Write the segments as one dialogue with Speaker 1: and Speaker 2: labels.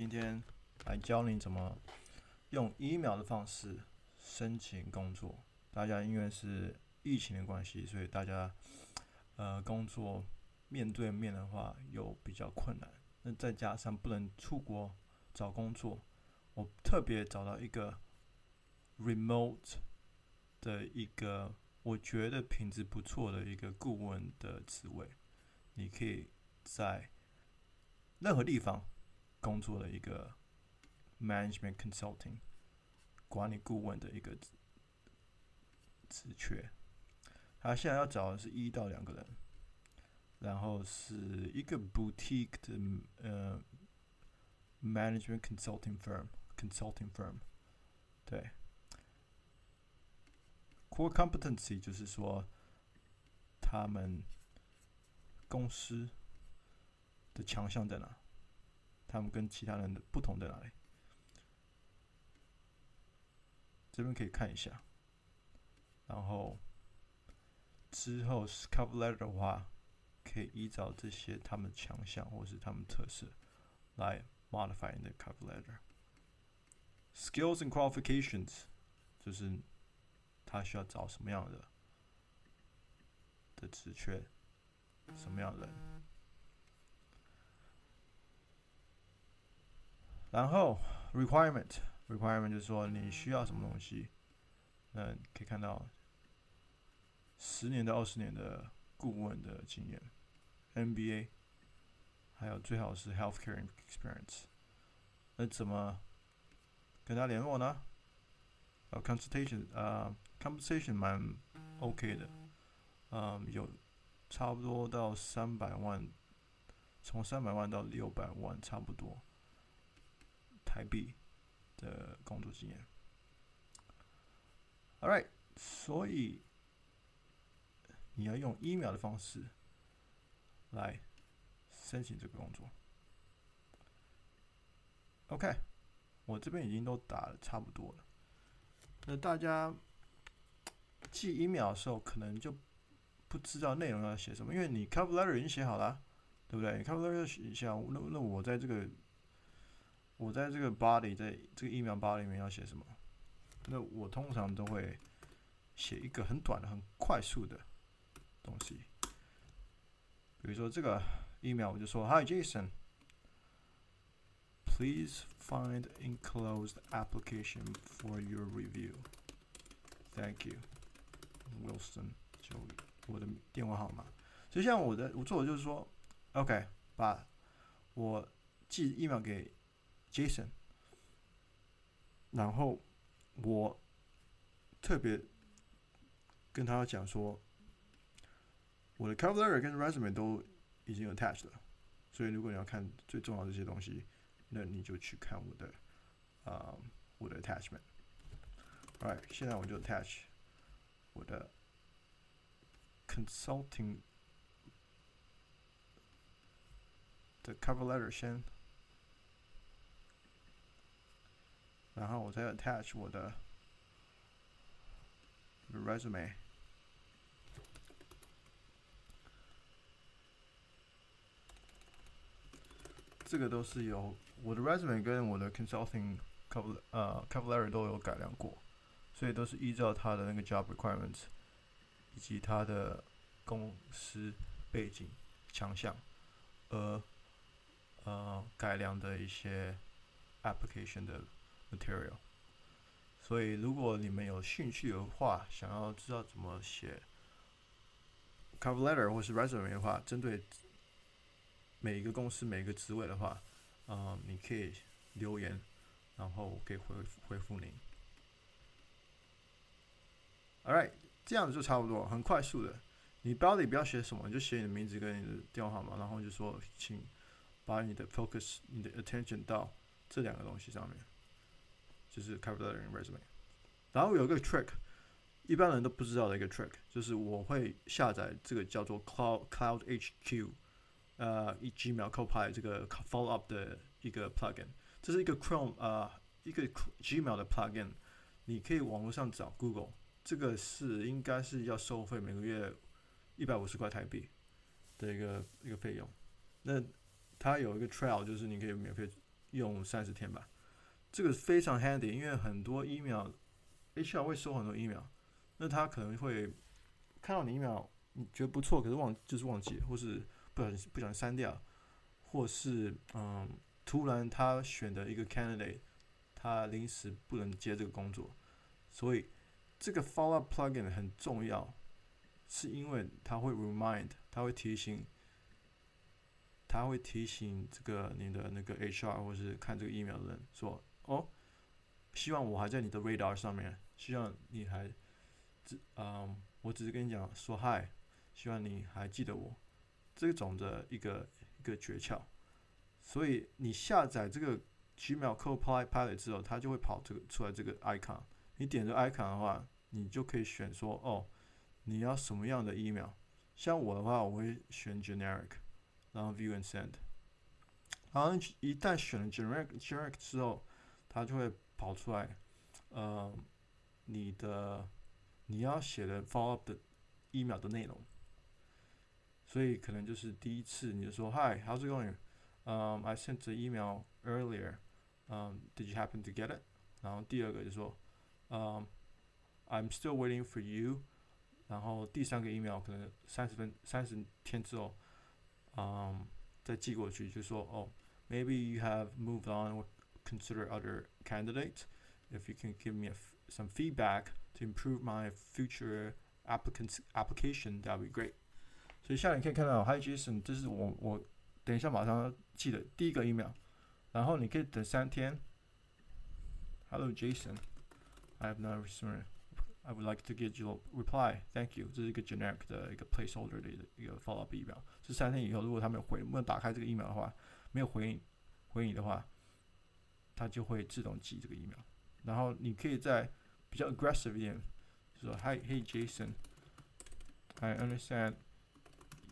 Speaker 1: 今天来教你怎么用 email 的方式申请工作。大家因为是疫情的关系，所以大家呃工作面对面的话有比较困难。那再加上不能出国找工作，我特别找到一个 remote 的一个我觉得品质不错的一个顾问的职位，你可以在任何地方工作的一个 management consulting 管理顾问的一个职缺。他现在要找的是一到两个人，然后是一个 boutique 的呃 management consulting firm consulting firm，对。Core competency 就是说，他们公司的强项在哪？他们跟其他人的不同在哪里？这边可以看一下。然后之后是 cover letter 的话，可以依照这些他们强项或是他们特色来 modify 你的 cover letter。Skills and qualifications 就是。他需要找什么样的的职缺，什么样的人？然后 requirement requirement 就是说你需要什么东西？嗯，可以看到十年到二十年的顾问的经验，MBA，还有最好是 healthcare experience。那怎么跟他联络呢？呃，consultation 啊。Compensation 蛮 OK 的，嗯，有差不多到三百万，从三百万到六百万差不多台币的工作经验。All right，所以你要用 email 的方式来申请这个工作。OK，我这边已经都打了差不多了，那大家。寄 email 的时候，可能就不知道内容要写什么，因为你 cover letter 已经写好了，对不对？cover letter 写一下，那那我在这个我在这个 body 在这个 email body 里面要写什么？那我通常都会写一个很短的、很快速的东西，比如说这个 email 我就说：Hi Jason，please find enclosed application for your review. Thank you. Wilson，就我的电话号码。所以像我的，我做的就是说，OK，把我寄 email 给 Jason，然后我特别跟他讲说，我的 cover letter 跟 resume 都已经 attached 了。所以如果你要看最重要的这些东西，那你就去看我的啊、我的 attachment。Alright，现在我就 attach。我的 consulting 的 cover letter 先，然后我再 attach 我的 resume。这个都是有我的 resume 跟我的 consulting cover 呃 cover letter 都有改良过。所以都是依照他的那个 job requirements，以及他的公司背景强项，而呃改良的一些 application 的 material。所以如果你们有兴趣的话，想要知道怎么写 cover letter 或是 resume 的话，针对每一个公司每一个职位的话，嗯、你可以留言，然后我可以回回复您。Alright，这样子就差不多，很快速的。你标题不要写什么，你就写你的名字跟你的电话号码，然后就说，请把你的 focus、你的 attention 到这两个东西上面，就是 cover letter 跟 resume。然后有一个 trick，一般人都不知道的一个 trick，就是我会下载这个叫做 Cloud Cloud HQ，呃，以 Gmail Copilot 这个 follow up 的一个 plugin，这是一个 Chrome 呃一个 Gmail 的 plugin，你可以网络上找 Google。这个是应该是要收费，每个月一百五十块台币的一个一个费用。那它有一个 trial，就是你可以免费用三十天吧。这个非常 handy，因为很多 email，HR 会收很多 email，那他可能会看到你 email，你觉得不错，可是忘就是忘记，或是不小心不小心删掉，或是嗯，突然他选的一个 candidate，他临时不能接这个工作，所以这个 follow up plugin 很重要，是因为它会 remind，它会提醒。他会提醒这个你的那个 HR 或是看这个 email 的人说：“哦，希望我还在你的 radar 上面，希望你还只嗯，我只是跟你讲说 hi，希望你还记得我。”这种的一个一个诀窍。所以你下载这个 Gmail Copilot 之后，它就会跑这个出来这个 icon。你点这 icon 的话，你就可以选说：“哦，你要什么样的 email？” 像我的话，我会选 generic。然后 view and send，然后一旦选了 generic generic 之后，它就会跑出来，呃，你的你要写的 follow up 的 email 的内容。所以可能就是第一次你就说 Hi, how's it going? Um, I sent the email earlier. Um, did you happen to get it? 然后第二个就说，嗯，I'm still waiting for you. 然后第三个 email 可能三十分三十天之后。嗯，再寄过去就说哦，maybe you have moved on or consider other candidates. If you can give me a f some feedback to improve my future applicants application, that would be great. 所以下面你可以看到，Hi Jason，这是我我等一下马上要寄的第一个 email，然后你可以等三天。Hello Jason，I have not received. I would like to get your reply. Thank you. 这是一个 generic 的一个 placeholder 的一个 follow up email。是三天以后，如果他没有回，没有打开这个 email 的话，没有回应回应的话， 他就会自动寄这个 email。然后你可以再比较 aggressive 一点，就说 Hi, Hey Jason, I understand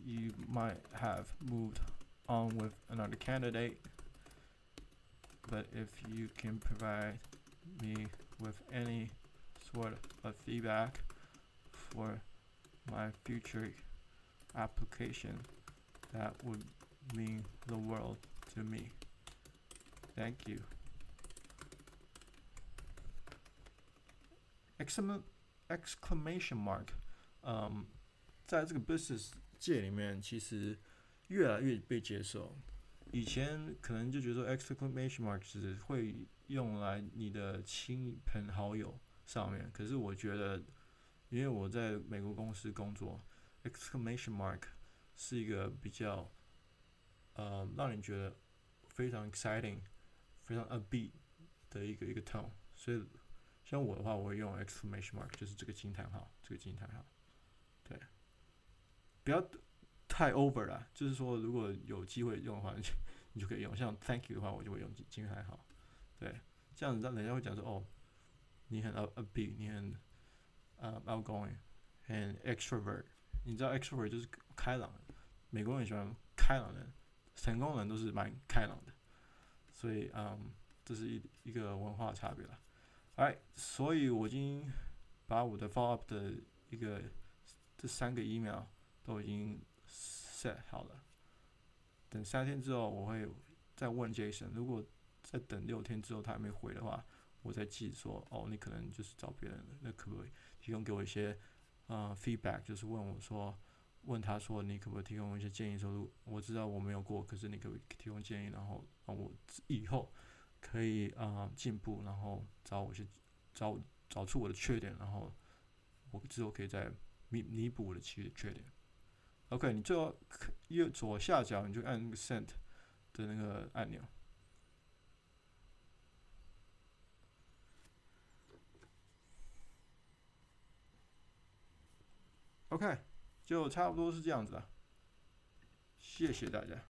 Speaker 1: you might have moved on with another candidate, but if you can provide me with any sort of feedback for my future application, that would mean the world to me. Thank you. Exclamation mark，嗯，在这个 business 界里面，其实越来越被接受。以前可能就觉得 exclamation mark 只会用来你的亲朋好友。上面，可是我觉得，因为我在美国公司工作，exclamation mark 是一个比较，呃，让人觉得非常 exciting、非常 upbeat 的一个一个 tone。所以，像我的话，我会用 exclamation mark，就是这个惊叹号，这个惊叹号，对，不要太 over 了。就是说，如果有机会用的话，你就可以用。像 thank you 的话，我就会用惊叹号，对，这样子让人家会讲说，哦。你很 upbeat，你很呃、uh, outgoing，很 extrovert。你知道 extrovert 就是开朗的，美国人喜欢开朗的，成功人都是蛮开朗的。所以嗯，这是一一个文化差别了。哎，所以我已经把我的 follow up 的一个这三个 email 都已经 set 好了。等三天之后，我会再问 Jason，如果再等六天之后他还没回的话。我再记说，哦，你可能就是找别人了，那可不可以提供给我一些，呃，feedback，就是问我说，问他说，你可不可以提供一些建议？说如，我知道我没有过，可是你可不可以提供建议，然后让我以后可以啊、进步，然后找我去找找出我的缺点，然后我之后可以再弥弥补我的缺缺点。OK，你最后右左下角你就按那个 send 的那个按钮。OK，就差不多是这样子了。谢谢大家。